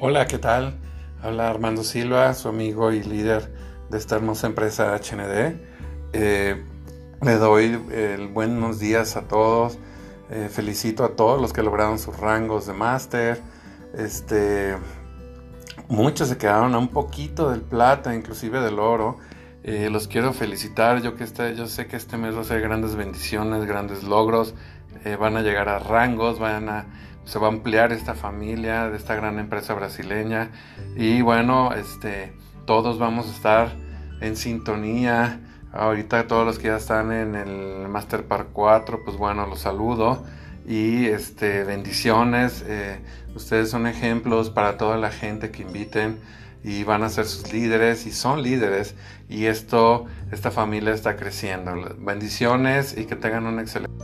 Hola, ¿qué tal? Habla Armando Silva, su amigo y líder de esta hermosa empresa HND. Eh, le doy buenos días a todos. Eh, felicito a todos los que lograron sus rangos de máster. Este, muchos se quedaron a un poquito del plata, inclusive del oro. Eh, los quiero felicitar. Yo, que este, yo sé que este mes va a ser grandes bendiciones, grandes logros. van a llegar a rangos, van a se va a ampliar esta familia de esta gran empresa brasileña y bueno, este, todos vamos a estar en sintonía. Ahorita todos los que ya están en el Master Park 4, pues bueno, los saludo y este, bendiciones. Eh, ustedes son ejemplos para toda la gente que inviten y van a ser sus líderes y son líderes y esto, esta familia está creciendo. Bendiciones y que tengan un excelente